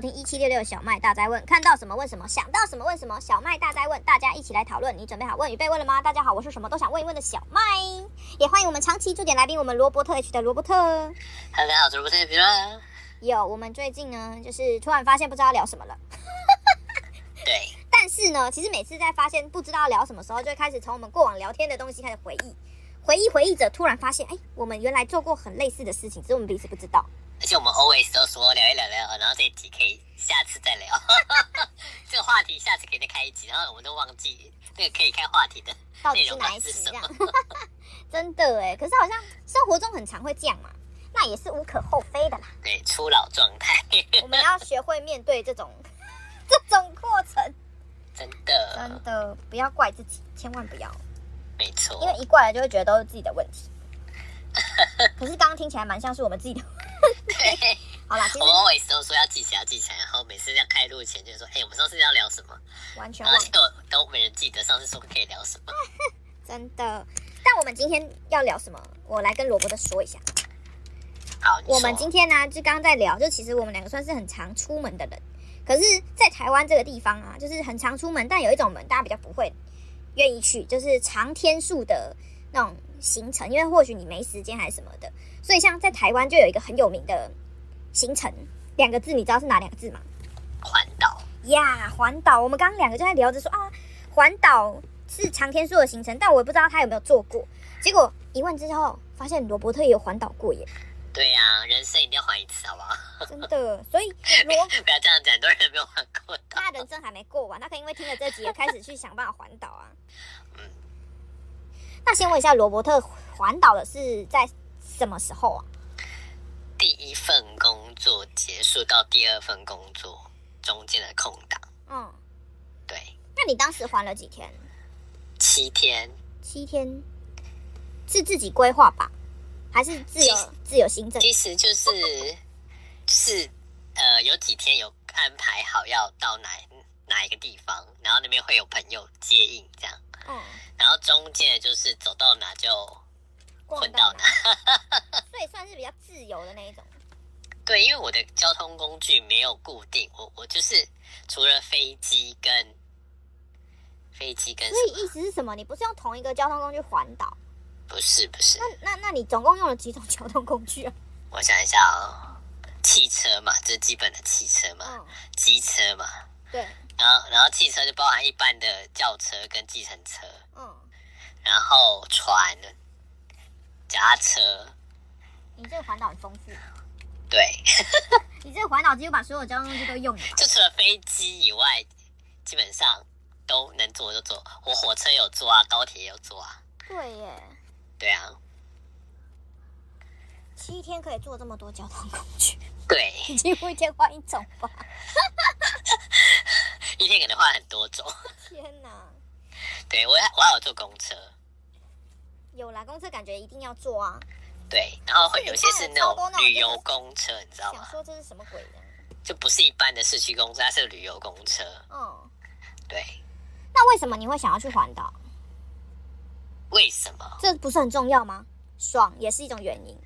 听一七六六小麦大灾问，看到什么问什么，想到什么问什么，小麦大灾问，大家一起来讨论。你准备好问与被问了吗？大家好，我是什么都想问一问的小麦，也欢迎我们长期驻点来宾，我们罗伯特 H 的罗伯特。大家好，我是罗伯特 H。有，我们最近呢，就是突然发现不知道聊什么了。对。但是呢，其实每次在发现不知道聊什么时候，就会开始从我们过往聊天的东西开始回忆，回忆回忆着，突然发现，哎，我们原来做过很类似的事情，只是我们彼此不知道。而且我们 always 都说聊一聊聊，然后这一集可以下次再聊，这个话题下次可以再开一集，然后我们都忘记那个可以开话题的 内容是什么。真的哎，可是好像生活中很常会这样嘛，那也是无可厚非的啦。对，初老状态，我们要学会面对这种这种过程。真的，真的不要怪自己，千万不要。没错，因为一怪了就会觉得都是自己的问题。可是刚刚听起来蛮像是我们自己的。对，好啦，我们 always 都说要记起来，要记起来，然后每次要开录前就说：“哎，我们上次要聊什么？”完全忘记，都都没人记得上次说可以聊什么。真的，但我们今天要聊什么？我来跟萝卜的说一下。好，我们今天呢、啊，就刚刚在聊，就其实我们两个算是很常出门的人，可是，在台湾这个地方啊，就是很常出门，但有一种门大家比较不会愿意去，就是长天数的那种行程，因为或许你没时间还是什么的。所以，像在台湾就有一个很有名的行程，两个字，你知道是哪两个字吗？环岛呀，环岛。我们刚刚两个就在聊着说啊，环岛是长天数的行程，但我也不知道他有没有做过。结果一问之后，发现罗伯特也有环岛过耶。对呀、啊，人生一定要环一次，好不好？真的，所以 罗不要这样讲，很多人没有环过。他人生还没过完，他可以因为听了这集而开始去想办法环岛啊。嗯，那先问一下罗伯特，环岛的是在？什么时候啊？第一份工作结束到第二份工作中间的空档。嗯，对。那你当时环了几天？七天。七天是自己规划吧，还是自由自由行政？其实就是是呃，有几天有安排好要到哪哪一个地方，然后那边会有朋友接应这样。嗯。然后中间就是走到哪就。混到哪，所以算是比较自由的那一种。对，因为我的交通工具没有固定，我我就是除了飞机跟飞机跟。所以意思是什么？你不是用同一个交通工具环岛？不是不是。那那那你总共用了几种交通工具啊？我想一下哦，汽车嘛，最基本的汽车嘛，嗯、机车嘛。对。然后然后汽车就包含一般的轿车跟计程车。嗯。然后船。脚踏车，你这个环岛很丰富。对，你这个环岛几乎把所有交通工具都用了。就除了飞机以外，基本上都能坐就坐。我火车有坐啊，高铁也有坐啊。对耶。对啊。七天可以坐这么多交通工具。对。几乎一天换一种吧。一天可能换很多种。天哪。对，我还我还有坐公车。有啦，公车感觉一定要坐啊。对，然后会有些是那种旅游公车，你知道吗？想说这是什么鬼呢？就不是一般的市区公车，它是旅游公车。嗯，对。那为什么你会想要去环岛？为什么？这不是很重要吗？爽也是一种原因。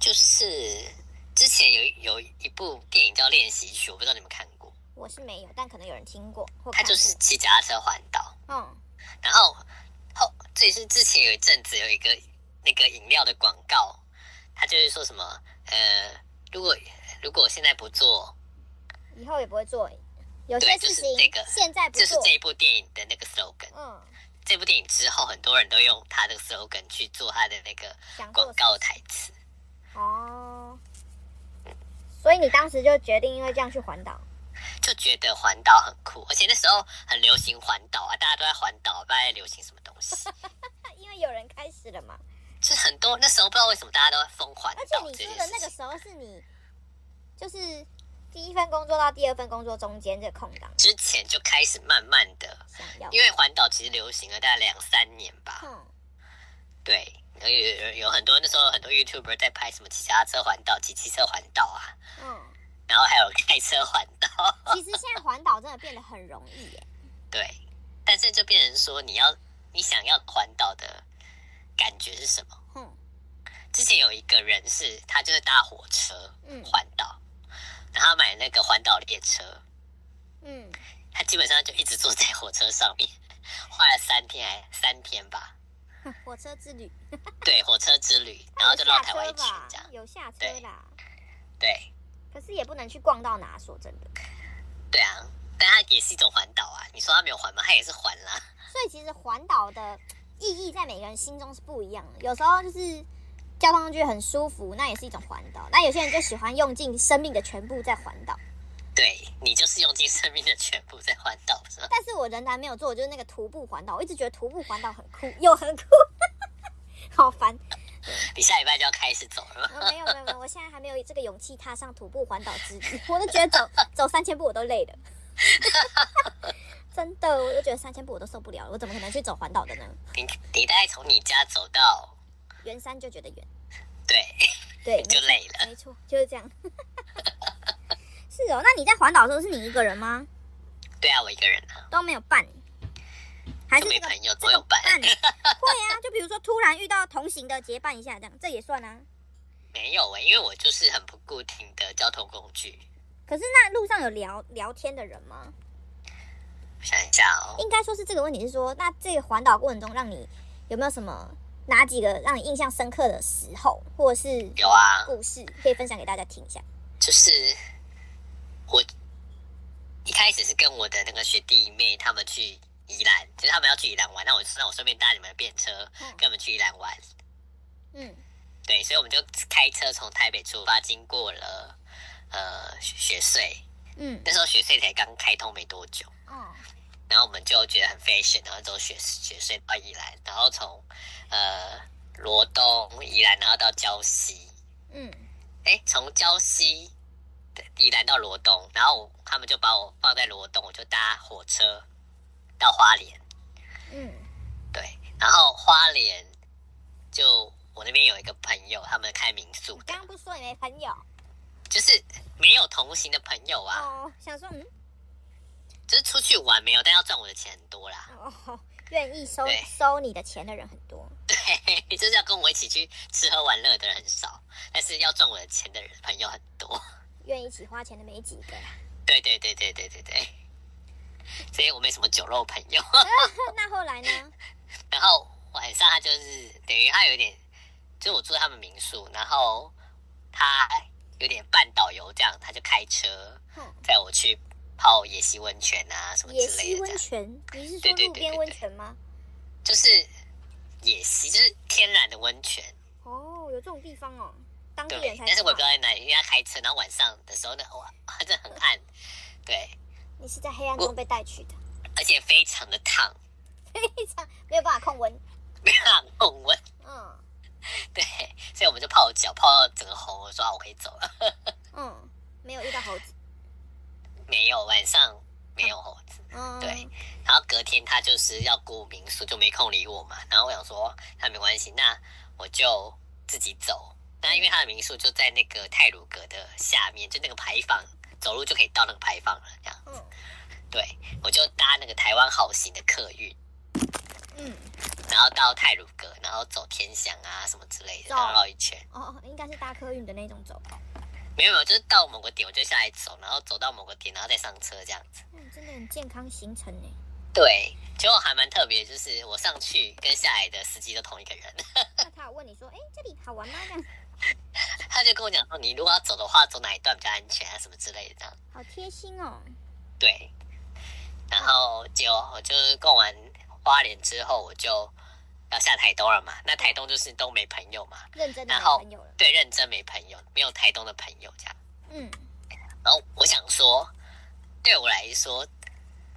就是之前有有一部电影叫《练习曲》，我不知道你们看过。我是没有，但可能有人听过。过他就是骑脚踏车环岛。嗯，然后。后，这也是之前有一阵子有一个那个饮料的广告，他就是说什么，呃，如果如果现在不做，以后也不会做。有些事情这个现在不做，就是这一部电影的那个 slogan。嗯，这部电影之后，很多人都用他的 slogan 去做他的那个广告台词。哦，所以你当时就决定因为这样去环岛。就觉得环岛很酷，而且那时候很流行环岛啊，大家都在环岛，不知道在流行什么东西。因为有人开始了嘛。就是很多那时候不知道为什么大家都在疯环岛。而且你说的那个时候是你，就是第一份工作到第二份工作中间这个空档。之前就开始慢慢的想要，因为环岛其实流行了大概两三年吧。嗯。对，有有有很多那时候很多 YouTuber 在拍什么骑脚踏车环岛、骑汽车环岛啊。嗯。然后还有开车环岛。其实现在环岛真的变得很容易耶。对，但是就变成说，你要你想要环岛的感觉是什么？嗯。之前有一个人是，他就是搭火车环岛，然后买那个环岛列车，嗯，他基本上就一直坐在火车上面，花了三天还三天吧。火车之旅。对，火车之旅，然后就绕台湾一圈这样。有下车啦。对。可是也不能去逛到哪，说真的。对啊，但它也是一种环岛啊。你说它没有环吗？它也是环啦。所以其实环岛的意义在每个人心中是不一样的。有时候就是交通工具很舒服，那也是一种环岛。那有些人就喜欢用尽生命的全部在环岛。对，你就是用尽生命的全部在环岛，是吧？但是我仍然没有做，就是那个徒步环岛。我一直觉得徒步环岛很酷，又很酷，好烦。你下礼拜就要开始走了吗？哦？没有没有没有，我现在还没有这个勇气踏上徒步环岛之旅。我都觉得走走三千步我都累了，真的，我都觉得三千步我都受不了了。我怎么可能去走环岛的呢？你你大概从你家走到圆山就觉得远，对对，就累了，没错，就是这样。是哦，那你在环岛的时候是你一个人吗？对啊，我一个人啊，都没有伴。还是、这个、没朋友，总有伴。会啊，就比如说突然遇到同行的结伴一下，这样这也算啊。没有哎、欸，因为我就是很不固定的交通工具。可是那路上有聊聊天的人吗？我想一下哦。应该说是这个问题是说，那这个环岛过程中，让你有没有什么哪几个让你印象深刻的时候，或者是有啊故事可以分享给大家听一下？就是我一开始是跟我的那个学弟妹他们去。宜兰，就是他们要去宜兰玩，那我那我顺便搭你们的便车，跟我们去宜兰玩。嗯，对，所以我们就开车从台北出发，经过了呃雪穗。嗯，那时候雪穗才刚开通没多久。哦，然后我们就觉得很 fashion，然后走雪雪穗到宜兰，然后从呃罗东宜兰，然后到礁溪。嗯，哎，从礁溪的宜兰到罗东，然后他们就把我放在罗东，我就搭火车。到花莲，嗯，对，然后花莲就我那边有一个朋友，他们开民宿。刚刚不是说你没朋友？就是没有同行的朋友啊。哦，想说嗯，就是出去玩没有，但要赚我的钱很多啦。哦，愿意收收你的钱的人很多。对，就是要跟我一起去吃喝玩乐的人很少，但是要赚我的钱的人朋友很多。愿意一起花钱的没几个。对对对对对对对。所以 我没什么酒肉朋友。那后来呢？然后晚上他就是等于他有点，就我住在他们民宿，然后他有点半导游这样，他就开车载我去泡野溪温泉啊什么之类的。野溪温泉？你是说路边温泉吗？就是野溪，就是天然的温泉。哦，有这种地方哦，当地人才。但是我也不知道在哪里，因为他开车，然后晚上的时候呢，哇，真的很暗，对。你是在黑暗中被带去的，而且非常的烫，非常没有办法控温，没办法控温。嗯，对，所以我们就泡脚泡到整个喉，我说我可以走了。嗯，没有遇到猴子，没有，晚上没有猴子。嗯，对。然后隔天他就是要顾民宿，就没空理我嘛。然后我想说，那没关系，那我就自己走。那因为他的民宿就在那个泰鲁阁的下面，就那个牌坊。走路就可以到那个牌坊了，这样子。嗯、对，我就搭那个台湾好行的客运，嗯，然后到泰鲁阁，然后走天祥啊什么之类的，然后绕一圈。哦哦，应该是搭客运的那种走。没有没有，就是到某个点我就下来走，然后走到某个点，然后再上车这样子。嗯，真的很健康行程呢。对，结果还蛮特别，就是我上去跟下来的司机都同一个人。那他有问你说，哎，这里好玩吗？这样。他就跟我讲说，你如果要走的话，走哪一段比较安全啊，什么之类的，这样。好贴心哦。对。然后就我就是逛完花莲之后，我就要下台东了嘛。那台东就是都没朋友嘛。认真的没朋友了。对，认真没朋友，没有台东的朋友这样。嗯。然后我想说，对我来说，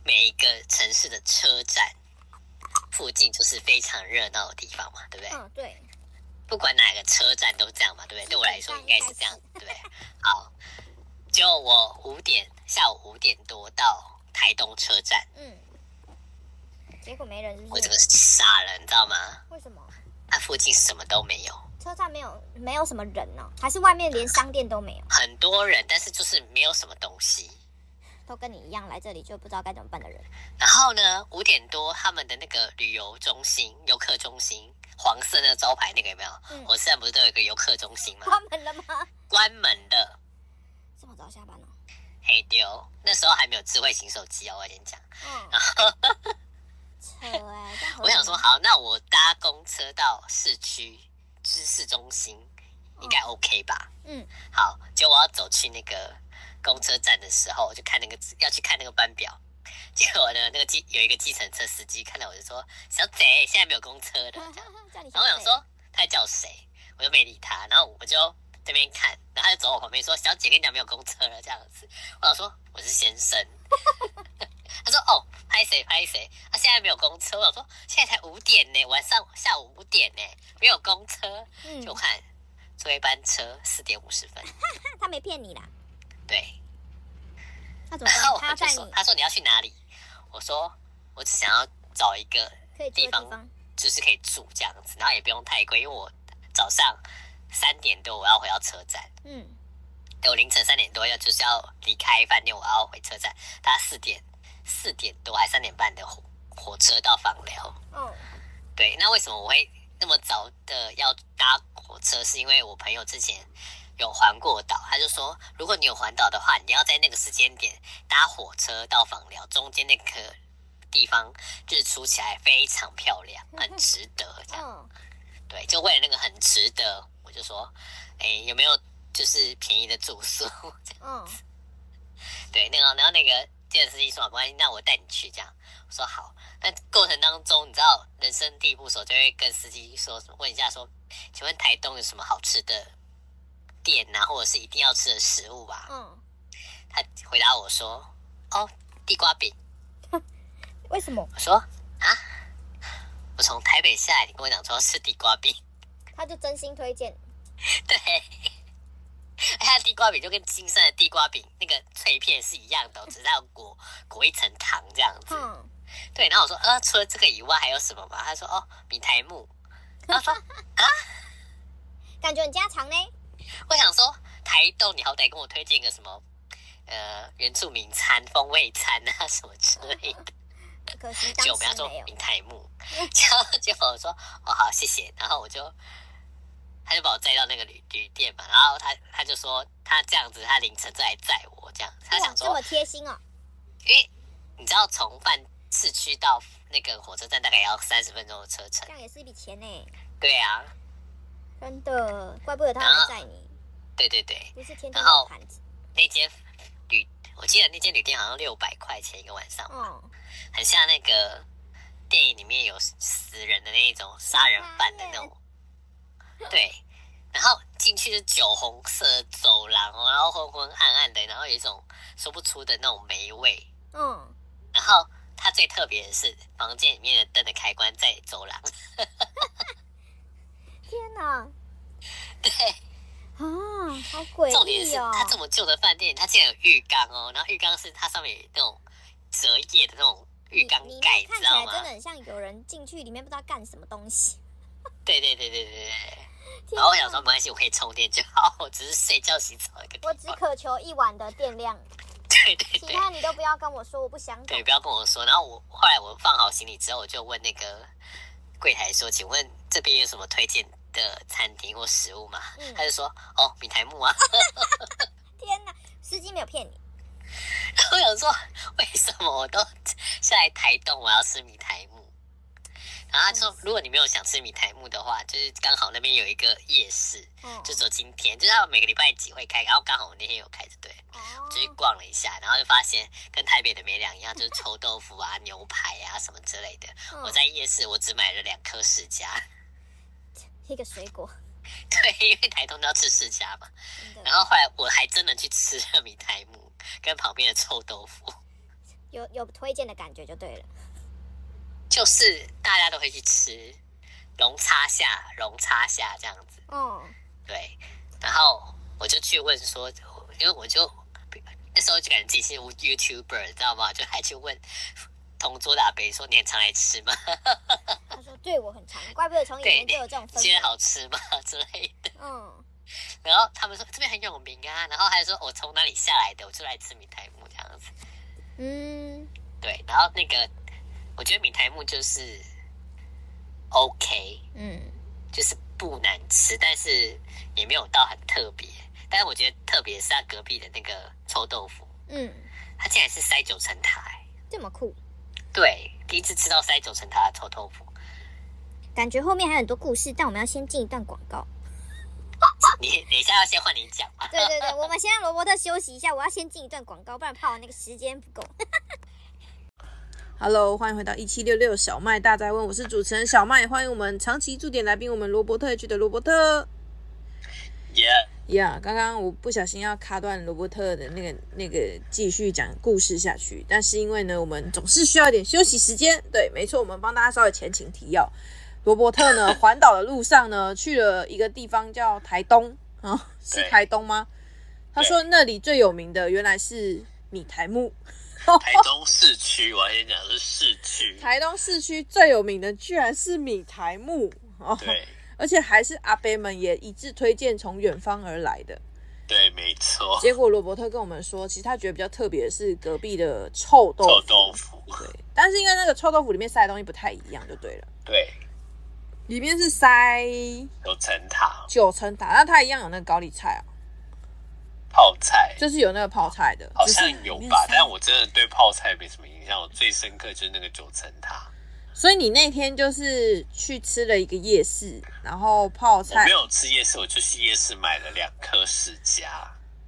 每一个城市的车站附近就是非常热闹的地方嘛，对不对？嗯，对。不管哪个车站都这样嘛，对不对？对我来说应该是这样，对不对？好，就我五点下午五点多到台东车站，嗯，结果没人是不是？我这个傻了，你知道吗？为什么？那附近什么都没有，车站没有没有什么人呢？哦？还是外面连商店都没有？很多人，但是就是没有什么东西。都跟你一样来这里就不知道该怎么办的人。然后呢，五点多他们的那个旅游中心、游客中心。黄色那个招牌那个有没有？嗯、我现在不是都有一个游客中心吗？关门了吗？关门的。这么早早下班哦。黑丢，那时候还没有智慧型手机哦，我先讲。嗯。然后！我想说，好，那我搭公车到市区，知市中心，应该 OK 吧？嗯。好，结果我要走去那个公车站的时候，我就看那个要去看那个班表。结果呢，那个计有一个计程车司机看到我就说：“小贼，现在没有公车了。”然后我想说他在叫谁，我就没理他。然后我就这边看，然后他就走我旁边说：“小姐，跟你讲没有公车了。”这样子，我想说我是先生。他说：“哦，拍谁拍谁？他、啊、现在没有公车。”我想说现在才五点呢，晚上下午五点呢，没有公车。嗯、就看坐一班车四点五十分。他没骗你啦。对。他怎么说？他在你？他说你要去哪里？我说我只想要找一个地方，就是可以住这样子，然后也不用太贵，因为我早上三点多我要回到车站，嗯，对，我凌晨三点多要就是要离开饭店，我要回车站，大概四点四点多还三点半的火火车到放寮，嗯，对，那为什么我会那么早的要搭火车？是因为我朋友之前。有环过岛，他就说，如果你有环岛的话，你要在那个时间点搭火车到访寮，中间那个地方日出起来非常漂亮，很值得。这样，对，就为了那个很值得，我就说，哎，有没有就是便宜的住宿？这样子，对，那个，然后那个电司机说没关系，那我带你去。这样，我说好。那过程当中，你知道人生地不熟，就会跟司机说什么？问一下说，请问台东有什么好吃的？店呐、啊，或者是一定要吃的食物吧。嗯，他回答我说：“哦，地瓜饼。”为什么？我说：“啊，我从台北下来，你跟我讲说要吃地瓜饼。”他就真心推荐。对，他地瓜饼就跟金山的地瓜饼那个脆片是一样的，只是要裹裹一层糖这样子。嗯，对。然后我说：“呃，除了这个以外还有什么吗？”他说：“哦，米苔木。”然后说：“啊，感觉很家常呢。”我想说，台东你好歹跟我推荐个什么，呃，原住民餐、风味餐啊什么之类的。可惜 当时没明台木，然后结果我说哦好谢谢，然后我就他就把我载到那个旅旅店嘛，然后他他就说他这样子他凌晨再来载我这样，他想说这么贴心哦，因为你知道从饭市区到那个火车站大概要三十分钟的车程，这样也是一笔钱呢。对啊。真的，怪不得他还在你。对对对，不是天天有盘子。那间旅，我记得那间旅店好像六百块钱一个晚上。哦。很像那个电影里面有死人的那一种杀人犯的那种。对。然后进去是酒红色走廊，然后昏昏暗暗的，然后有一种说不出的那种霉味。嗯。然后它最特别的是，房间里面的灯的开关在走廊。天哪！对啊，好诡异哦！重点是它这么旧的饭店，它竟然有浴缸哦。然后浴缸是它上面有那种折页的那种浴缸盖，看起来真的很像有人进去里面不知道干什么东西。对对对对对对。然后我想说没关系，我可以充电就好，我只是睡觉洗澡一个。我只渴求一晚的电量。对对对。其他你都不要跟我说，我不想。对，不要跟我说。然后我后来我放好行李之后，我就问那个柜台说：“请问这边有什么推荐？”的餐厅或食物嘛，嗯、他就说：“哦，米苔木啊！” 天哪，司机没有骗你。我想说，为什么我都下来台东，我要吃米苔木？然后他说：“如果你没有想吃米苔木的话，就是刚好那边有一个夜市，嗯、就走今天，就是他每个礼拜几会开，然后刚好我那天有开着，对，就去逛了一下，然后就发现跟台北的没两样，就是臭豆腐啊、牛排啊什么之类的。嗯、我在夜市，我只买了两颗释迦。一个水果，对，因为台东都要吃释迦嘛。然后后来我还真的去吃了米苔目，跟旁边的臭豆腐，有有推荐的感觉就对了。就是大家都会去吃，龙叉下，龙叉下这样子。嗯，对。然后我就去问说，因为我就那时候就感觉自己是 YouTuber，你知道吗？就还去问。同桌的阿伯说：“你很常来吃吗？” 他说：“对我很常，怪不得从以前就有这种氛围。”今天好吃吗 之类的。嗯。然后他们说这边很有名啊，然后还说我从哪里下来的，我就来吃米苔木这样子。嗯。对，然后那个我觉得米苔木就是 OK，嗯，就是不难吃，但是也没有到很特别。但是我觉得特别是他隔壁的那个臭豆腐，嗯，他竟然是塞九层塔，欸，这么酷。对，第一次吃到塞九层塔的臭豆腐，感觉后面还有很多故事，但我们要先进一段广告。你等一下要先换你讲吗？对对对，我们先让罗伯特休息一下，我要先进一段广告，不然怕我那个时间不够。Hello，欢迎回到一七六六小麦大哉问，我是主持人小麦，欢迎我们长期驻点来宾，我们罗伯特区的罗伯特。Yeah，呀，刚刚我不小心要卡断罗伯特的那个那个继续讲故事下去，但是因为呢，我们总是需要一点休息时间。对，没错，我们帮大家稍微前情提要。罗伯特呢，环岛的路上呢，去了一个地方叫台东啊，是台东吗？他说那里最有名的原来是米台木。台东市区，我要先讲是市区。台东市区最有名的居然是米台木哦。对。而且还是阿伯们也一致推荐从远方而来的，对，没错。结果罗伯特跟我们说，其实他觉得比较特别的是隔壁的臭豆腐。臭豆腐，对。但是因为那个臭豆腐里面塞的东西不太一样，就对了。对，里面是塞九层塔，九层塔，那它一样有那个高丽菜啊，泡菜，就是有那个泡菜的，好像有吧？但我真的对泡菜没什么印象，我最深刻就是那个九层塔。所以你那天就是去吃了一个夜市，然后泡菜。我没有吃夜市，我就去夜市买了两颗释迦。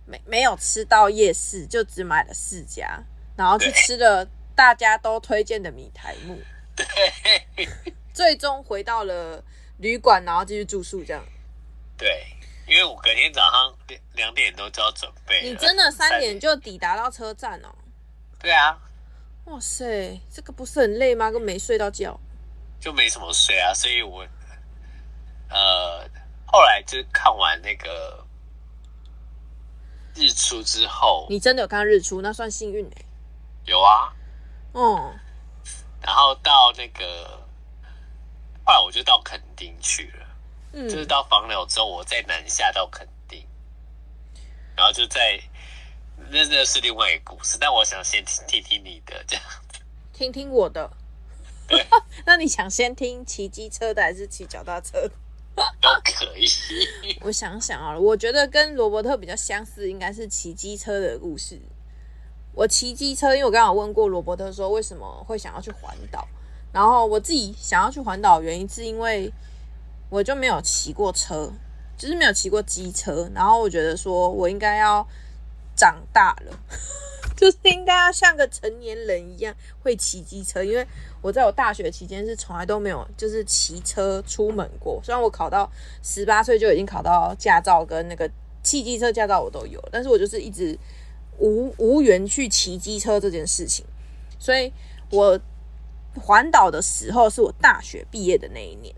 没没有吃到夜市，就只买了释迦，然后去吃了大家都推荐的米苔目。对，最终回到了旅馆，然后继续住宿这样。对，因为我隔天早上两点多就要准备。你真的三点就抵达到车站哦？对啊。哇塞，这个不是很累吗？跟没睡到觉，就没什么睡啊。所以我，呃，后来就看完那个日出之后，你真的有看到日出，那算幸运哎。有啊，哦、嗯，然后到那个，后来我就到垦丁去了，嗯，就是到房柳之后，我再南下到垦丁，然后就在。那那是另外一个故事，但我想先听听听你的这样子，听听我的。那你想先听骑机车的还是骑脚踏车的？都可以。我想想啊，我觉得跟罗伯特比较相似，应该是骑机车的故事。我骑机车，因为我刚刚有问过罗伯特说为什么会想要去环岛，然后我自己想要去环岛的原因是因为我就没有骑过车，就是没有骑过机车，然后我觉得说我应该要。长大了，就是应该要像个成年人一样会骑机车。因为我在我大学期间是从来都没有就是骑车出门过。虽然我考到十八岁就已经考到驾照跟那个汽机车驾照我都有，但是我就是一直无无缘去骑机车这件事情。所以我环岛的时候是我大学毕业的那一年，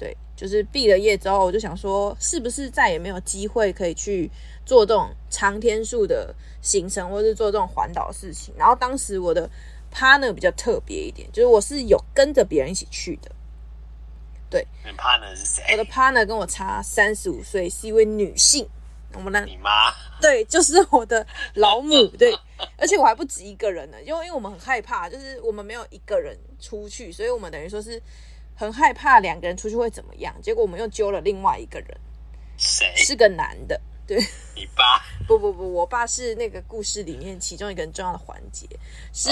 对，就是毕了业之后，我就想说，是不是再也没有机会可以去。做这种长天数的行程，或是做这种环岛的事情。然后当时我的 partner 比较特别一点，就是我是有跟着别人一起去的。对，你 partner 是谁？我的 partner 跟我差三十五岁，是一位女性。我们的你妈？对，就是我的老母。对，而且我还不止一个人呢，因为因为我们很害怕，就是我们没有一个人出去，所以我们等于说是很害怕两个人出去会怎么样。结果我们又揪了另外一个人，谁？是个男的。对，你爸？不不不，我爸是那个故事里面其中一个很重要的环节，是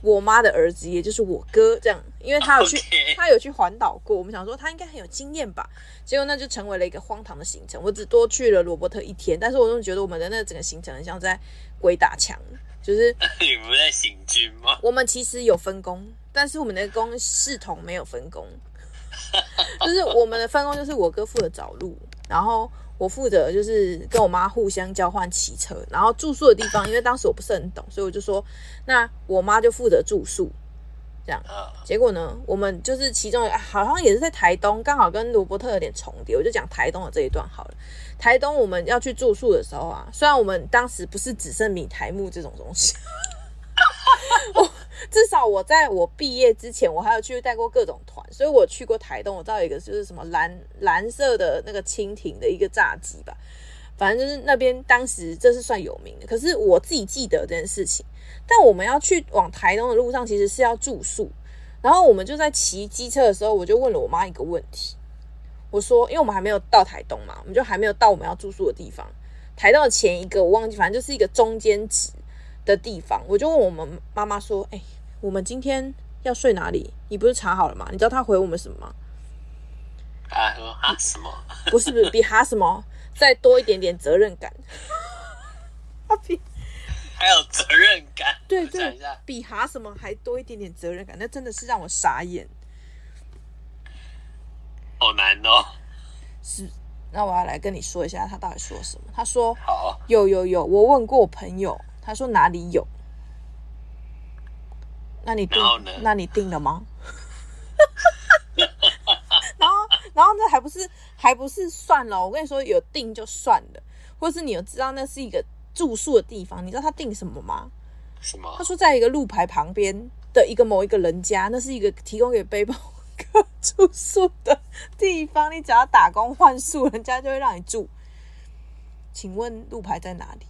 我妈的儿子，也就是我哥这样，因为他有 去.他有去环岛过，我们想说他应该很有经验吧，结果那就成为了一个荒唐的行程。我只多去了罗伯特一天，但是我总觉得我们的那整个行程很像在鬼打墙，就是 你不在行军吗？我们其实有分工，但是我们的工系统没有分工，就是我们的分工就是我哥负责找路，然后。我负责就是跟我妈互相交换骑车，然后住宿的地方，因为当时我不是很懂，所以我就说，那我妈就负责住宿，这样。结果呢，我们就是其中好像也是在台东，刚好跟罗伯特有点重叠，我就讲台东的这一段好了。台东我们要去住宿的时候啊，虽然我们当时不是只剩米台木这种东西。我至少我在我毕业之前，我还有去带过各种团，所以我去过台东，我知道一个就是什么蓝蓝色的那个蜻蜓的一个炸鸡吧，反正就是那边当时这是算有名的。可是我自己记得这件事情，但我们要去往台东的路上，其实是要住宿。然后我们就在骑机车的时候，我就问了我妈一个问题，我说，因为我们还没有到台东嘛，我们就还没有到我们要住宿的地方，台东的前一个我忘记，反正就是一个中间值的地方。我就问我们妈妈说：“哎、欸，我们今天要睡哪里？你不是查好了吗？”你知道他回我们什么吗？啊，说哈什么？不是不是，比哈什么再多一点点责任感。他比 还有责任感？对对，比哈什么还多一点点责任感？那真的是让我傻眼。好难哦。是，那我要来跟你说一下，他到底说什么？他说：“好，有有有，我问过我朋友，他说哪里有？那你定？那你定了吗？” 然后，然后那还不是还不是算了？我跟你说，有定就算了，或是你有知道那是一个住宿的地方？你知道他定什么吗？什么？他说在一个路牌旁边的一个某一个人家，那是一个提供给背包。客住宿的地方，你只要打工换宿，人家就会让你住。请问路牌在哪里？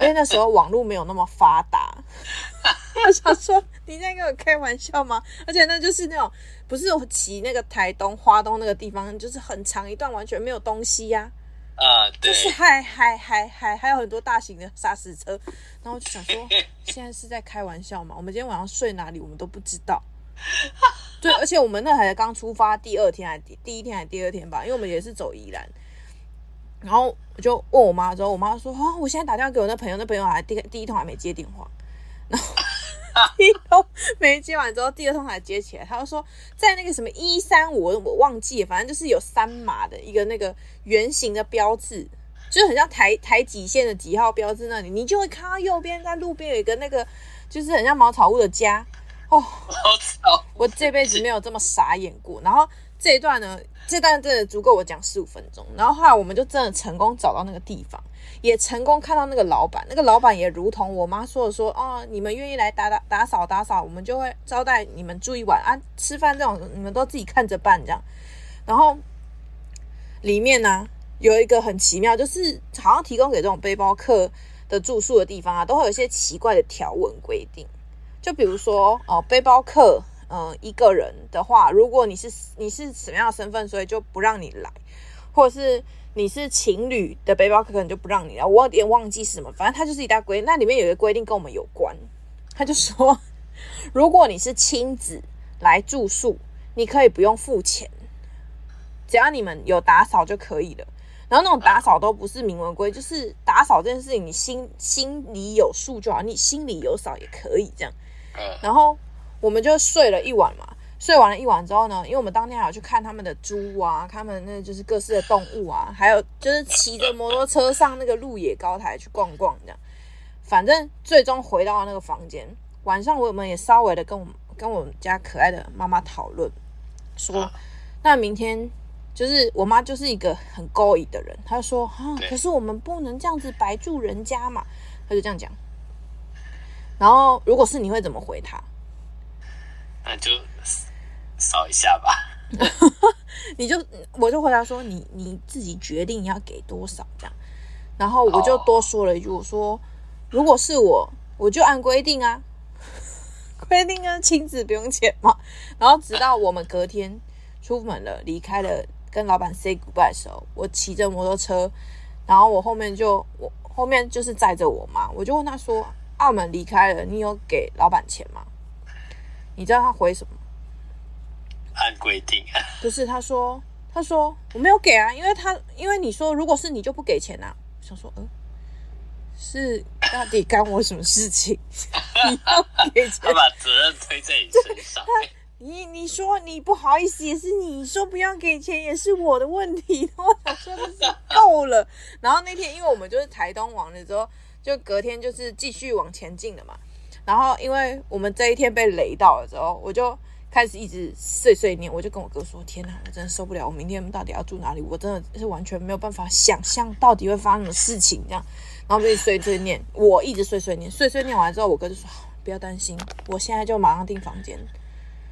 因为那时候网络没有那么发达。我想说，你在跟我开玩笑吗？而且那就是那种不是我骑那个台东花东那个地方，就是很长一段完全没有东西呀、啊。啊，对，就是还还还还还有很多大型的砂石车。然后我就想说，现在是在开玩笑吗？我们今天晚上睡哪里？我们都不知道。对，而且我们那还刚出发，第二天还第第一天还第二天吧，因为我们也是走宜兰。然后我就问我妈之后，我妈说：“哦，我现在打电话给我那朋友，那朋友还第第一通还没接电话，然后 第一通没接完之后，第二通才接起来。他就说在那个什么一三五，我忘记了，反正就是有三码的一个那个圆形的标志，就是很像台台几线的几号标志那里，你就会看到右边在路边有一个那个，就是很像茅草屋的家。”哦！我这辈子没有这么傻眼过。然后这一段呢，这段真的足够我讲十五分钟。然后后来我们就真的成功找到那个地方，也成功看到那个老板。那个老板也如同我妈说的说，哦，你们愿意来打打打扫打扫，我们就会招待你们住一晚啊。吃饭这种你们都自己看着办这样。然后里面呢有一个很奇妙，就是好像提供给这种背包客的住宿的地方啊，都会有一些奇怪的条文规定。就比如说哦，背包客，嗯、呃，一个人的话，如果你是你是什么样的身份，所以就不让你来，或者是你是情侣的背包客，可能就不让你来。我有点忘记是什么，反正它就是一大规，那里面有一个规定跟我们有关，他就说，如果你是亲子来住宿，你可以不用付钱，只要你们有打扫就可以了。然后那种打扫都不是明文规，就是打扫这件事情，你心心里有数就好，你心里有扫也可以这样。然后我们就睡了一晚嘛，睡完了一晚之后呢，因为我们当天还要去看他们的猪啊，他们那就是各式的动物啊，还有就是骑着摩托车上那个鹿野高台去逛逛这样。反正最终回到那个房间，晚上我们也稍微的跟我们跟我们家可爱的妈妈讨论，说那明天就是我妈就是一个很勾引的人，她说啊，可是我们不能这样子白住人家嘛，她就这样讲。然后，如果是你会怎么回他？那就扫一下吧。你就我就回答说，你你自己决定要给多少这样。然后我就多说了一句，我说如果是我，我就按规定啊，规定啊，亲子不用钱嘛。然后直到我们隔天出门了，离开了，跟老板 say goodbye 的时候，我骑着摩托车，然后我后面就我后面就是载着我妈，我就问他说。澳门离开了，你有给老板钱吗？你知道他回什么？按规定啊。不是，他说，他说我没有给啊，因为他因为你说如果是你就不给钱啊。我想说，嗯，是到底干我什么事情？你要给钱？他把责任推在你身上。你你说你不好意思，也是你说不要给钱，也是我的问题。我想说的是够了。然后那天因为我们就是台东玩了之后。就隔天就是继续往前进了嘛，然后因为我们这一天被雷到了之后，我就开始一直碎碎念，我就跟我哥说：“天哪，我真的受不了，我明天到底要住哪里？我真的是完全没有办法想象到底会发生什么事情这样。”然后就碎碎念，我一直碎碎念，碎碎念完之后，我哥就说：“不要担心，我现在就马上订房间。”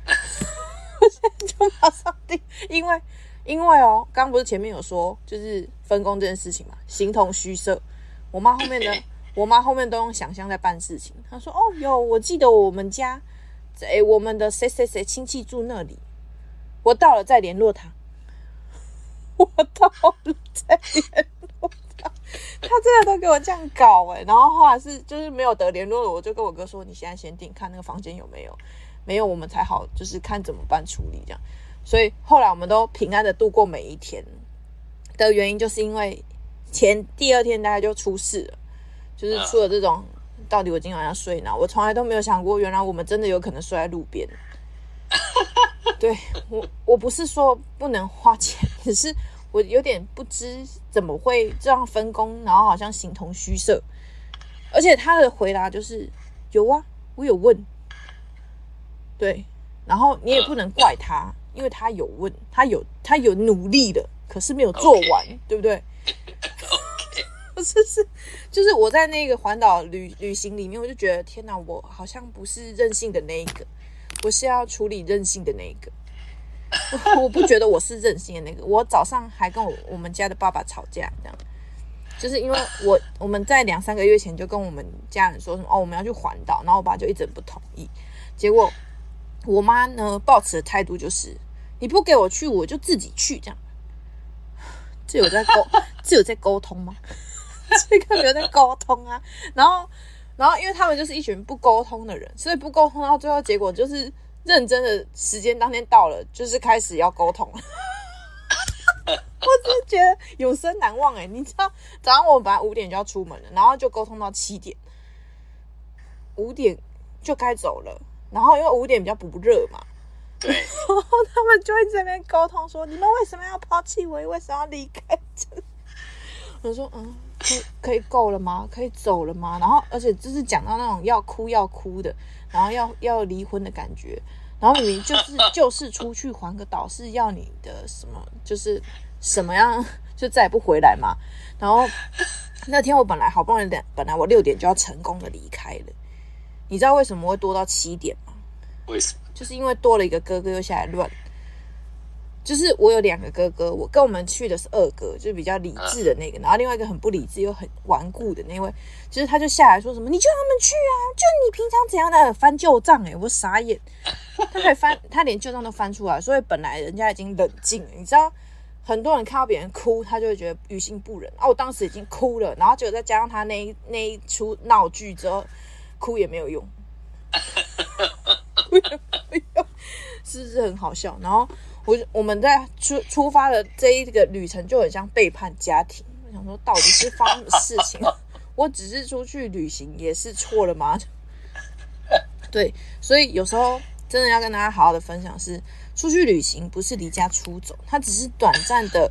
我现在就马上订，因为因为哦，刚刚不是前面有说就是分工这件事情嘛，形同虚设。我妈后面的。我妈后面都用想象在办事情。她说：“哦哟，我记得我们家，诶，我们的谁谁谁亲戚住那里，我到了再联络他。我到了再联络真的都给我这样搞哎、然后后来是就是没有得联络了，我就跟我哥说，你现在先订看那个房间有没有，没有我们才好，就是看怎么办处理这样。所以后来我们都平安的度过每一天的原因，就是因为前第二天大概就出事了，就是出了这种到底我今晚要睡哪？我从来都没有想过，原来我们真的有可能睡在路边。对我，我不是说不能花钱，只是我有点不知怎么会这样分工，然后好像形同虚设。而且他的回答就是有啊，我有问。对，然后你也不能怪他。因为他有问，他有他有努力的，可是没有做完，Okay. 对不对？就是，就是我在那个环岛旅旅行里面，我就觉得天哪，我好像不是任性的那一个，我是要处理任性的那一个。我不觉得我是任性的那个。我早上还跟我我们家的爸爸吵架，这样，就是因为我我们在两三个月前就跟我们家人说什么哦，我们要去环岛，然后我爸就一直不同意，结果。我妈呢，抱持的态度就是，你不给我去，我就自己去。这样，这有在沟，这有在沟通吗？这个没有在沟通啊。然后，然后，因为他们就是一群不沟通的人，所以不沟通到最后结果就是认真的时间当天到了，就是开始要沟通了。我真的觉得永生难忘哎！你知道，早上我们本来五点就要出门了，然后就沟通到七点，五点就该走了。然后因为五点比较不热嘛，对，然后他们就会在那边沟通说：“你们为什么要抛弃我？为什么要离开这？” 我说：“嗯，可以可以够了吗？可以走了吗？”然后而且就是讲到那种要哭要哭的，然后要要离婚的感觉，然后明明就是 就是出去环个岛是要你的什么，就是什么样 就再也不回来嘛。然后那天我本来好不容易两，本来我六点就要成功的离开了。你知道为什么会多到七点吗？为什么？就是因为多了一个哥哥又下来乱。就是我有两个哥哥，我跟我们去的是二哥，就是比较理智的那个，然后另外一个很不理智又很顽固的那位，就是他就下来说什么，你就让他们去啊，就你平常怎样的翻旧账哎，我傻眼，他还翻，他连旧账都翻出来，所以本来人家已经冷静了，你知道，很多人看到别人哭，他就会觉得于心不忍啊，我当时已经哭了，然后结果再加上他那一那一出闹剧之后。哭也没有用，哭也没有用，是不是很好笑？然后我我们在出出发的这一个旅程就很像背叛家庭。我想说，到底是发生什么事情？我只是出去旅行，也是错了吗？对，所以有时候真的要跟大家好好的分享是，是出去旅行不是离家出走，它只是短暂的。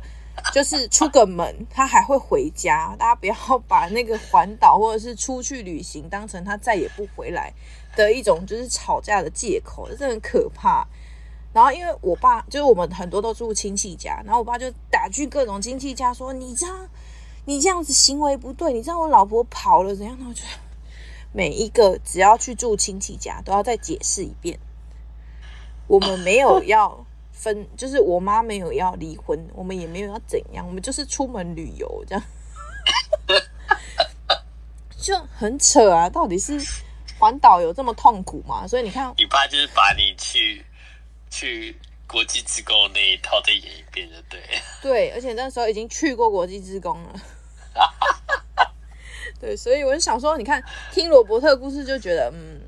就是出个门，他还会回家。大家不要 把那个环岛或者是出去旅行当成他再也不回来的一种就是吵架的借口，这很可怕。然后因为我爸就是我们很多都住亲戚家，然后我爸就打去各种亲戚家说：“你这样，你这样子行为不对，你知道我老婆跑了怎样？”然后就每一个只要去住亲戚家都要再解释一遍，我们没有要。分就是我妈没有要离婚，我们也没有要怎样，我们就是出门旅游这样，就很扯啊！到底是环岛有这么痛苦吗？所以你看，你爸就是把你去去国际职工那一套再演一遍，就对。对，而且那时候已经去过国际职工了。对，所以我就想说，你看听罗伯特故事就觉得，嗯。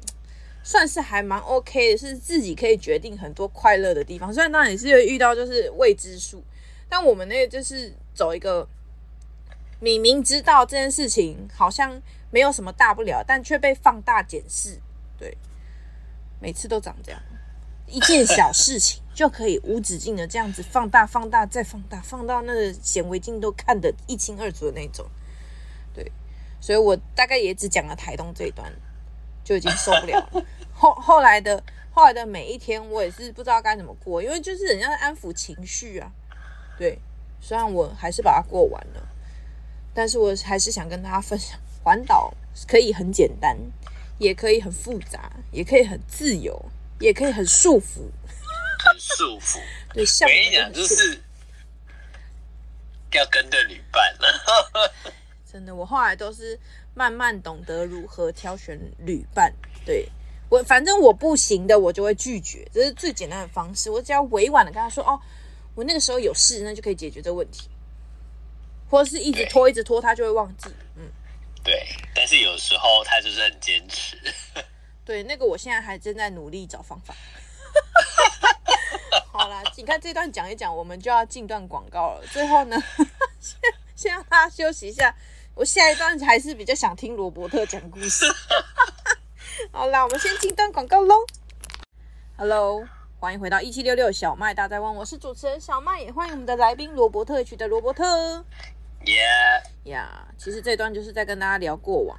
算是还蛮 OK 的，是自己可以决定很多快乐的地方。虽然当然也是会遇到就是未知数，但我们那个就是走一个，你明知道这件事情好像没有什么大不了，但却被放大检视。对，每次都长这样，一件小事情就可以无止境的这样子放大、放大再放大，放到那个显微镜都看得一清二楚的那种。对，所以我大概也只讲了台东这一段。就已经受不了了。后后来的后来的每一天，我也是不知道该怎么过，因为就是人家在安抚情绪啊。对，虽然我还是把它过完了，但是我还是想跟大家分享，环岛可以很简单，也可以很复杂，也可以很自由，也可以很束缚。很束缚。对，像我跟你讲，就是要跟对旅伴了。真的，我后来都是。慢慢懂得如何挑选旅伴，对，我反正我不行的，我就会拒绝，这是最简单的方式。我只要委婉的跟他说：“哦，我那个时候有事，那就可以解决这个问题。”或者是一直拖一直拖，他就会忘记。嗯，对。但是有时候他就是很坚持。对，那个我现在还正在努力找方法。好啦，你看这段讲一讲，我们就要进段广告了。最后呢，先 先让大家休息一下。我下一段还是比较想听罗伯特讲故事。好啦，我们先进段广告喽。Hello，欢迎回到一七六六小麦大在问，我是主持人小麦，也欢迎我们的来宾罗伯特区的罗伯特。Yeah，呀，yeah, 其实这段就是在跟大家聊过往，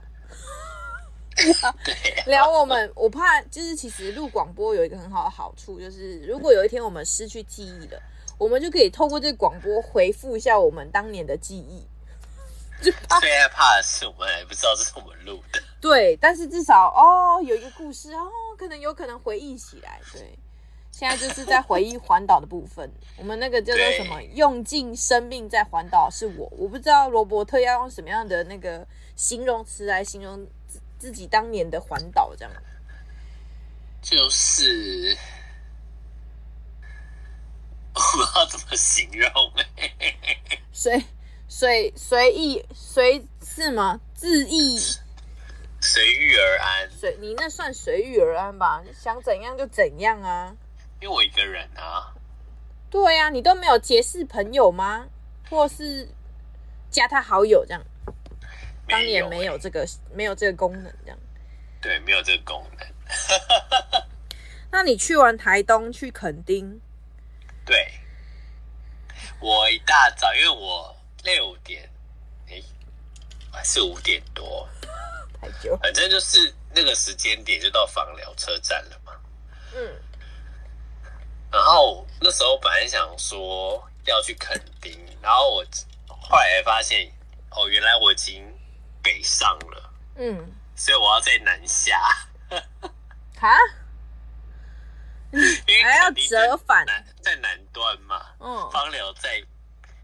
聊我们。我怕就是其实录广播有一个很好的好处，就是如果有一天我们失去记忆了，我们就可以透过这个广播回复一下我们当年的记忆。最害怕的是我们还不知道这是我们录的。对，但是至少哦，有一个故事哦，可能有可能回忆起来。对，现在就是在回忆环岛的部分。我们那个叫做什么？用尽生命在环岛，是我。我不知道罗伯特要用什么样的那个形容词来形容自自己当年的环岛，这样。就是 我不知道怎么形容随随随意随是吗？自意随遇而安。随你那算随遇而安吧？想怎样就怎样啊。因为我一个人啊。对呀、啊，你都没有结识朋友吗？或是加他好友这样？当年没有这个，没有这个功能这样。对，没有这个功能。那你去完台东去垦丁？对，我一大早，因为我。六点，哎，还是五点多，太久。反正就是那个时间点就到访寮车站了嘛。嗯。然后那时候本来想说要去垦丁，然后我后来发现，哦，原来我已经北上了。嗯。所以我要在南下。哈？还要折返？在南端嘛。嗯。芳寮在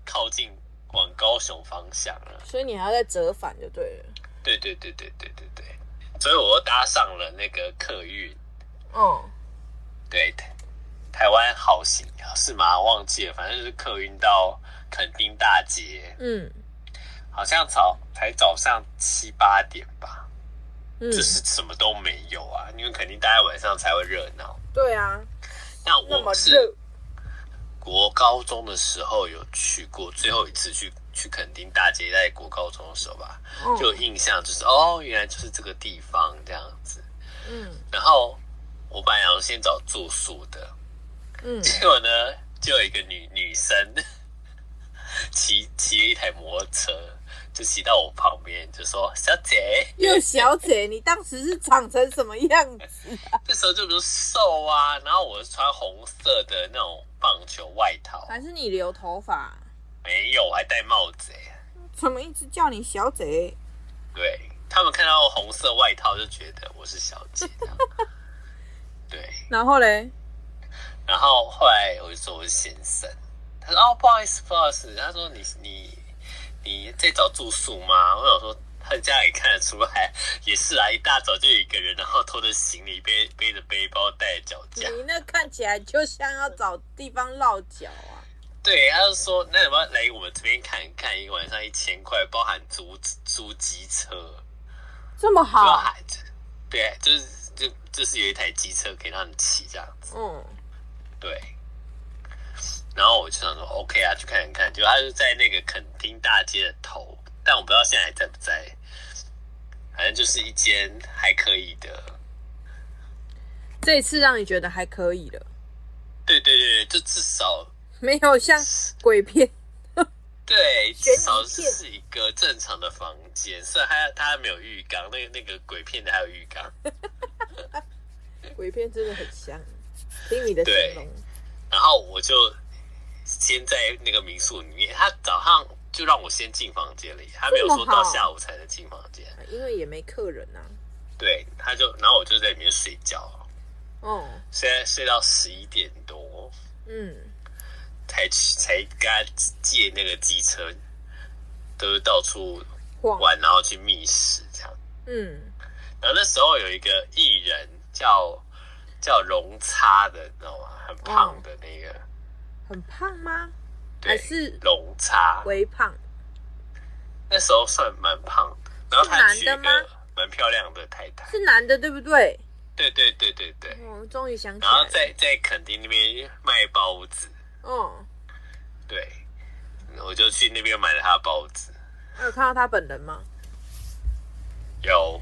靠近。往高雄方向了，所以你还要再折返就对了。对对对对对对对，所以我又搭上了那个客运。嗯，对，台湾好行是吗？忘记了，反正就是客运到垦丁大街。嗯，好像早才早上七八点吧。嗯，就是什么都没有啊，因为肯定大家晚上才会热闹。对啊，那我是。国高中的时候有去过，最后一次去去垦丁大街，在国高中的时候吧，就有印象，就是哦，原来就是这个地方这样子。嗯，然后我本来想先找住宿的，嗯，结果呢，就有一个女女生 骑骑了一台摩托车，就骑到我旁边，就说：“小姐，又小姐，你当时是长成什么样子啊？” 那时候就比如瘦啊，然后我是穿红色的那种。棒球外套，还是你留头发？没有，还戴帽子。怎么一直叫你小姐？对，他们看到红色外套就觉得我是小姐。对，然后嘞？然后后来我就说我是先生，他说哦，不好意思，不好意思。他说你你你在找住宿吗？我想说。他家里看得出来，也是啊，一大早就有一个人，然后拖着行李，背背着背包，带着脚架。你那看起来就像要找地方落脚啊。对，他就说，那要不要来我们这边看看？一个晚上一千块，包含租租机车，这么好。孩子，对，就是就就是有一台机车可以让你骑这样子。嗯，对。然后我就想说，OK 啊，去看一看。就他就在那个垦丁大街的头，但我不知道现在还在不在。反正就是一间还可以的，这一次让你觉得还可以了。对对对，就至少 没有像鬼片。对，至少是一个正常的房间，虽然它它还没有浴缸，那个那个鬼片的还有浴缸。鬼片真的很像，听你的形容。然后我就先在那个民宿里面，他早上。就让我先进房间里，他没有说到下午才能进房间，因为也没客人呐、啊。对，他就，然后我就在里面睡觉，哦，现在睡到十一点多，嗯，才才跟他借那个机车，都是到处玩，然后去觅食这样，嗯，然后那时候有一个艺人叫叫容差的，你知道吗？很胖的那个，很胖吗？对还是龙叉，微胖，那时候算蛮胖的，然后他娶一个蛮漂亮的太太，是男的对不对？对对对对对。哦，终于想起来。然后在在垦丁那边卖包子。哦。对，我就去那边买了他的包子。有看到他本人吗？有。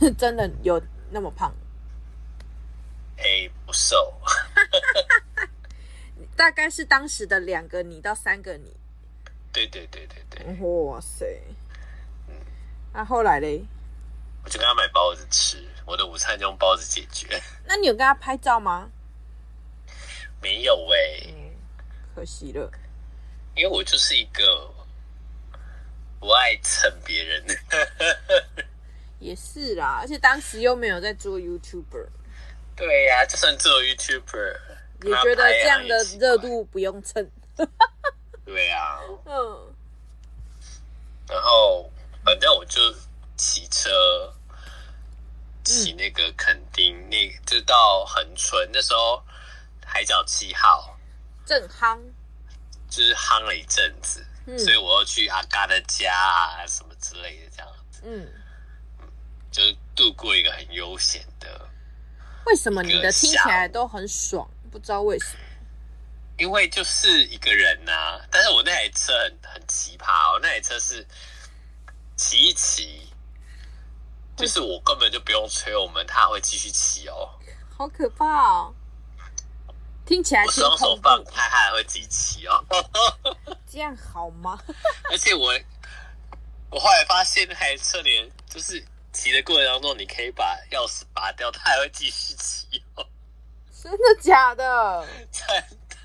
是 真的有那么胖？哎，不瘦。大概是当时的两个你到三个你。对对对对对。哇塞。嗯。那、啊、后来嘞？我就跟他买包子吃，我的午餐就用包子解决。那你有跟他拍照吗？没有哎、欸嗯，可惜了。因为我就是一个不爱蹭别人的。也是啦，而且当时又没有在做 YouTuber。对呀、啊，就算做 YouTuber，也觉得这样的热度不用蹭。对呀、啊。嗯。然后，反正我就。骑车，骑那个垦丁，嗯、那就到恒春，那时候海角七号正夯，就是夯了一阵子，嗯、所以我要去阿嘎的家啊，什么之类的这样子，嗯，就是度过一个很悠闲的。为什么你的听起来都很爽？不知道为什么？因为就是一个人呐、啊，但是我那台车很很奇葩哦，那台车是骑一骑。就是我根本就不用催我们，它会继续骑哦。好可怕哦！听起来我双手放开，它还会自己骑哦。这样好吗？而且我我后来发现，那台车连就是骑的过程当中，你可以把钥匙拔掉，它还会继续骑哦。真的假的？真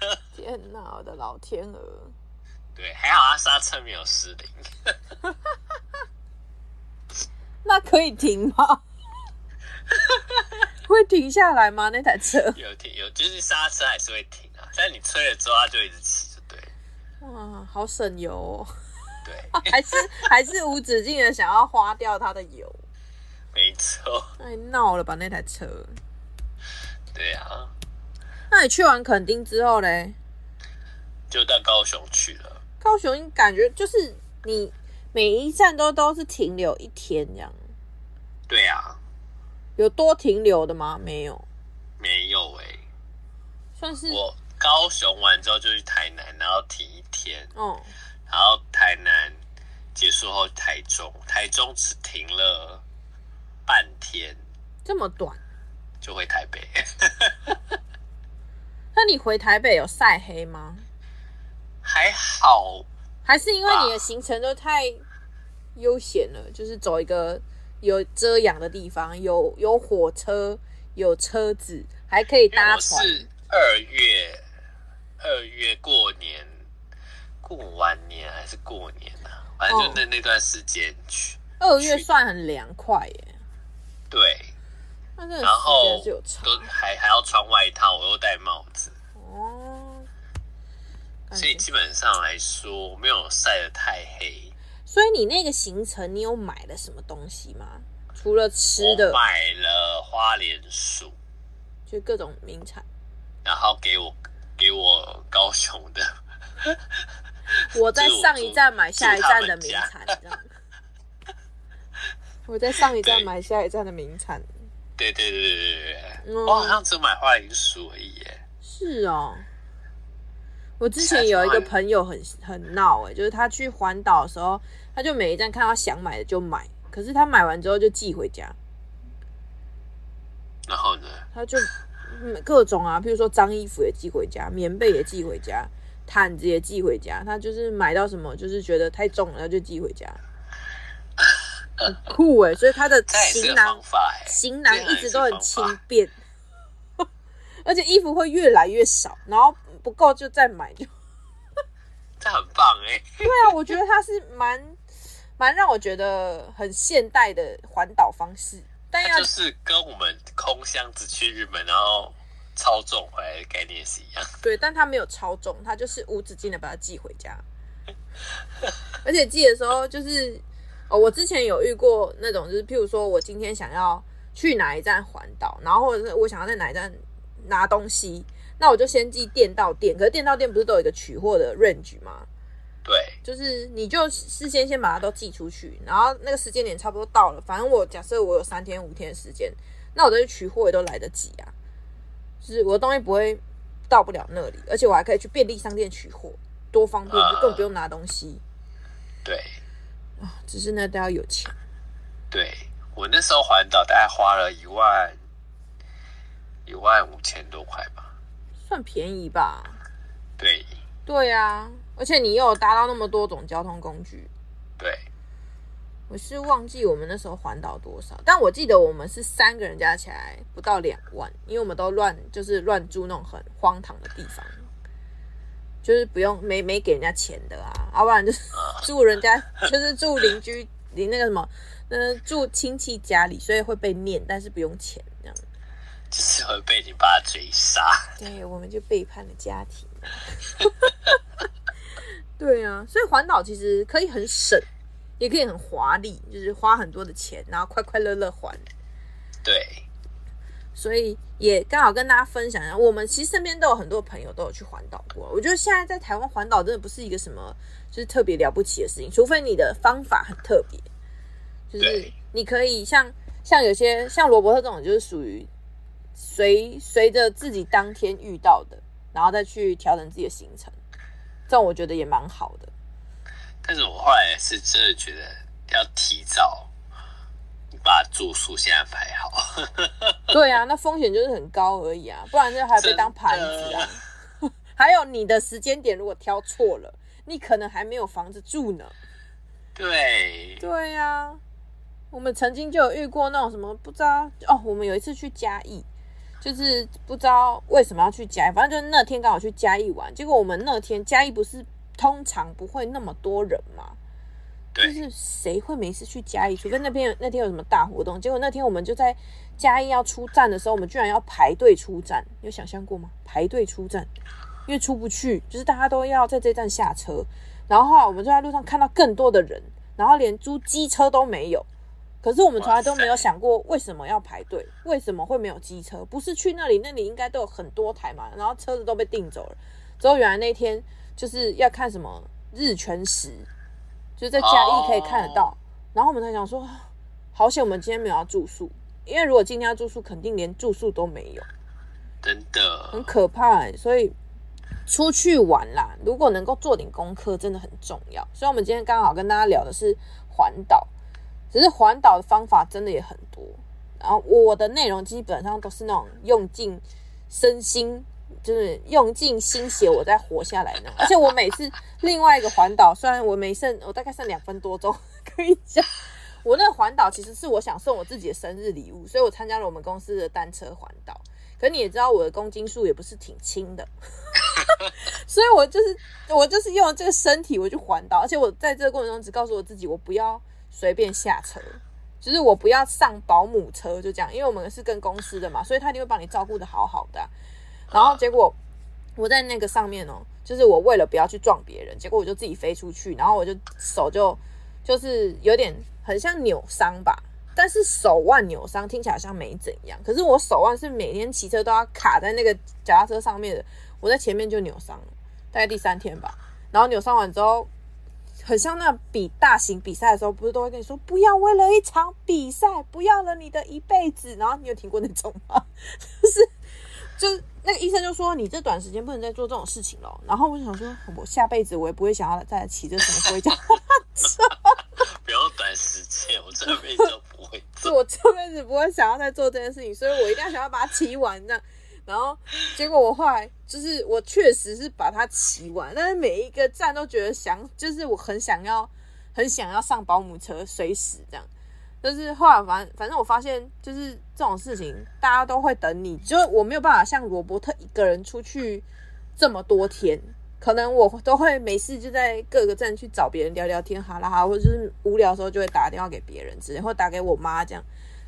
的！天哪，我的老天鹅！对，还好他刹车没有失灵。那可以停吗？会停下来吗？那台车有停，有就是刹车还是会停啊。但你吹了之后，它就一直骑，就对。哇，好省油哦。对，还是还是无止境的想要花掉它的油。没错。太闹了吧那台车。对啊。那你去完垦丁之后嘞？就到高雄去了。高雄感觉就是你。每一站都都是停留一天这样。对啊。有多停留的吗？没有。没有哎、欸。算是。我高雄完之后就去台南，然后停一天。哦。然后台南结束后台中，台中只停了半天。这么短。就回台北。那你回台北有晒黑吗？还好。还是因为你的行程都太悠闲了，就是走一个有遮阳的地方，有有火车，有车子，还可以搭船。是二月，二月过年，过完年还是过年啊？反正就那、哦、那段时间去。二月算很凉快耶。对。然后都还还要穿外套，我又戴帽子。哦所以基本上来说，没有晒得太黑。所以你那个行程，你有买了什么东西吗？除了吃的，我买了花莲薯，就各种名产。然后给我给我高雄的 我在上一站买下一站的名产，这样。我在上一站买下一站的名产。对对对对对对，我好像只买花莲薯而已耶。是哦。我之前有一个朋友很很闹哎，就是他去环岛的时候，他就每一站看到想买的就买，可是他买完之后就寄回家。然后呢？他就各种啊，譬如说脏衣服也寄回家，棉被也寄回家，毯子也寄回家。他就是买到什么，就是觉得太重了，他就寄回家。很酷哎，所以他的行囊行囊一直都很轻便，而且衣服会越来越少，然后。不够就再买就，这很棒哎、欸！对啊，我觉得它是蛮蛮让我觉得很现代的环岛方式。但要就是跟我们空箱子去日本，然后超重回来的概念是一样。对，但它没有超重，它就是无止境的把它寄回家。而且寄的时候就是哦，我之前有遇过那种，就是譬如说我今天想要去哪一站环岛，然后或者是我想要在哪一站拿东西。那我就先寄店到店，可是店到店不是都有一个取货的 range 吗？对，就是你就事先先把它都寄出去，然后那个时间点差不多到了，反正我假设我有三天五天的时间，那我再去取货也都来得及啊。就是我的东西不会到不了那里，而且我还可以去便利商店取货，多方便，就更不用拿东西。呃、对，啊，只是那都要有钱。对，我那时候环岛大概花了一万一万五千多块吧，算便宜吧？对，对呀、啊。而且你又有搭到那么多种交通工具，对，我是忘记我们那时候环岛多少，但我记得我们是三个人加起来不到两万，因为我们都乱就是乱住那种很荒唐的地方，就是不用没没给人家钱的啊，要不然就是 住人家就是住邻居邻那个什么，嗯，住亲戚家里，所以会被念，但是不用钱这样，就是会被你爸追杀，对，我们就背叛了家庭。对啊，所以环岛其实可以很省，也可以很华丽，就是花很多的钱，然后快快乐乐环。对，所以也刚好跟大家分享一下，我们其实身边都有很多朋友都有去环岛过。我觉得现在在台湾环岛真的不是一个什么就是特别了不起的事情，除非你的方法很特别，就是你可以像像有些像罗伯特这种，就是属于随随着自己当天遇到的，然后再去调整自己的行程。这种我觉得也蛮好的，但是我后来是真的觉得要提早把住宿先安排好。对啊，那风险就是很高而已啊，不然就还被当盘子啊。还有你的时间点如果挑错了，你可能还没有房子住呢。对，对呀、啊，我们曾经就有遇过那种什么不知道哦，我们有一次去嘉义。就是不知道为什么要去嘉义，反正就是那天刚好去嘉义玩。结果我们那天嘉义不是通常不会那么多人吗？就是谁会没事去嘉义？除非那边那天有什么大活动。结果那天我们就在嘉义要出站的时候，我们居然要排队出站。有想象过吗？排队出站，因为出不去，就是大家都要在这站下车。然后后来我们就在路上看到更多的人，然后连租机车都没有。可是我们从来都没有想过为什么要排队，为什么会没有机车？不是去那里，那里应该都有很多台嘛。然后车子都被订走了。之后原来那天就是要看什么日全食，就是在嘉义可以看得到。Oh. 然后我们才想说，好险我们今天没有要住宿，因为如果今天要住宿，肯定连住宿都没有，真的很可怕欸。所以出去玩啦，如果能够做点功课，真的很重要。所以我们今天刚好跟大家聊的是环岛。只是环岛的方法真的也很多，然后我的内容基本上都是那种用尽身心，就是用尽心血我在活下来呢。而且我每次另外一个环岛，虽然我没剩，我大概剩两分多钟可以讲，我那个环岛其实是我想送我自己的生日礼物，所以我参加了我们公司的单车环岛。可你也知道我的公斤数也不是挺轻的，所以我就是我就是用这个身体我去环岛，而且我在这个过程中只告诉我自己，我不要。随便下车，就是我不要上保姆车，就这样，因为我们是跟公司的嘛，所以他一定会帮你照顾得好好的。然后结果我在那个上面哦，就是我为了不要去撞别人，结果我就自己飞出去，然后我就手就就是有点很像扭伤吧，但是手腕扭伤听起来像没怎样，可是我手腕是每天骑车都要卡在那个脚踏车上面的，我在前面就扭伤了，大概第三天吧，然后扭伤完之后。很像那比大型比赛的时候，不是都会跟你说不要为了一场比赛，不要了你的一辈子。然后你有听过那种吗？就是就是那个医生就说你这短时间不能再做这种事情了。然后我就想说，我下辈子我也不会想要再骑这什么回家车。不要短时间，我这辈子都不会做。我这辈子不会想要再做这件事情，所以我一定要想要把它骑完这样。然后结果我后来就是我确实是把它骑完，但是每一个站都觉得想，就是我很想要，很想要上保姆车，随时这样。但是后来反反正我发现，就是这种事情大家都会等你，就我没有办法像罗伯特一个人出去这么多天，可能我都会没事就在各个站去找别人聊聊天，哈啦哈，或者是无聊的时候就会打电话给别人之类，或打给我妈这样。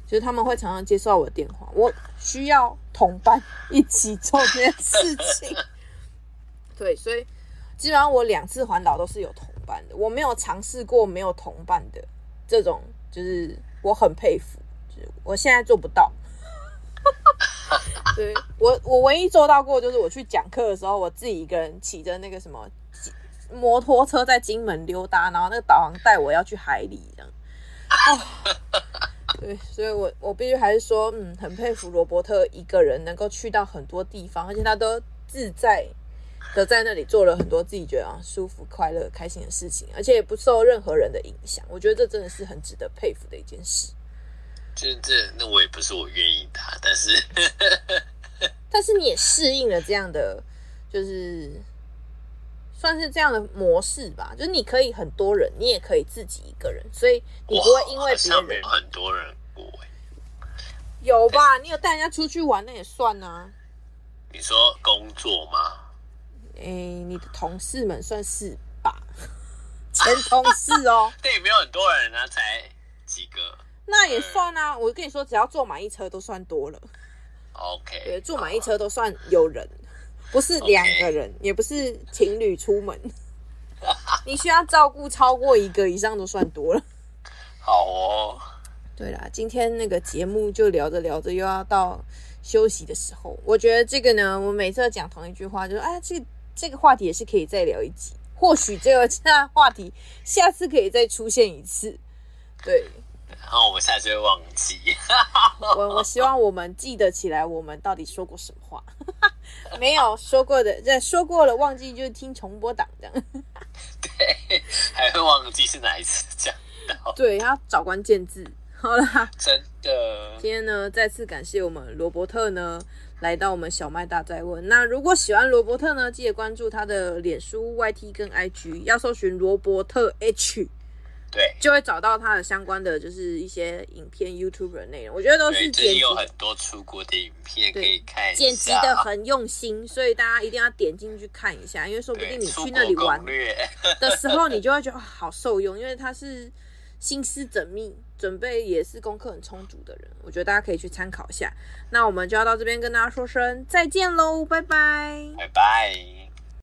就是他们会常常接受我的电话，我需要同伴一起做这件事情。对，所以基本上我两次环岛都是有同伴的，我没有尝试过没有同伴的这种，就是我很佩服，就是我现在做不到。对，我，我唯一做到过就是我去讲课的时候，我自己一个人骑着那个什么摩托车在金门溜达，然后那个导航带我要去海里这样。哦，对，所以我我必须还是说，嗯，很佩服罗伯特一个人能够去到很多地方，而且他都自在的在那里做了很多自己觉得啊舒服、快乐、开心的事情，而且也不受任何人的影响。我觉得这真的是很值得佩服的一件事。就是这，那我也不是我愿意的，但是 但是你也适应了这样的，就是算是这样的模式吧。就是你可以很多人，你也可以自己一个人，所以你不会因为别人很多人过。有吧？你有带人家出去玩，那也算啊。你说工作吗？哎、欸，你的同事们算是吧？前同事哦，那也没有很多人啊，才几个。那也算啊，我跟你说，只要坐满一车都算多了。OK，对，坐满一车都算有人，不是两个人.也不是情侣出门。你需要照顾超过一个以上都算多了。好哦。对啦，今天那个节目就聊着聊着又要到休息的时候，我觉得这个呢，我每次讲同一句话，就是哎，这个这个话题也是可以再聊一集，或许这个话题下次可以再出现一次。对。然后我们下次会忘记。我我希望我们记得起来，我们到底说过什么话？没有说过的，这说过了忘记就是听重播档这样。对，还会忘记是哪一次讲到。对，要找关键字。好啦，真的。今天呢，再次感谢我们罗伯特呢来到我们小麦大在问。那如果喜欢罗伯特呢，记得关注他的脸书、YT 跟 IG，要搜寻罗伯特 H。对，就会找到他的相关的，就是一些影片、YouTube 的内容。我觉得都是剪辑，有很多出国的影片可以看，剪辑的很用心，所以大家一定要点进去看一下，因为说不定你去那里玩 的时候，你就会觉得好受用，因为他是心思缜密，准备也是功课很充足的人。我觉得大家可以去参考一下。那我们就要到这边跟大家说声再见喽，拜拜，拜拜。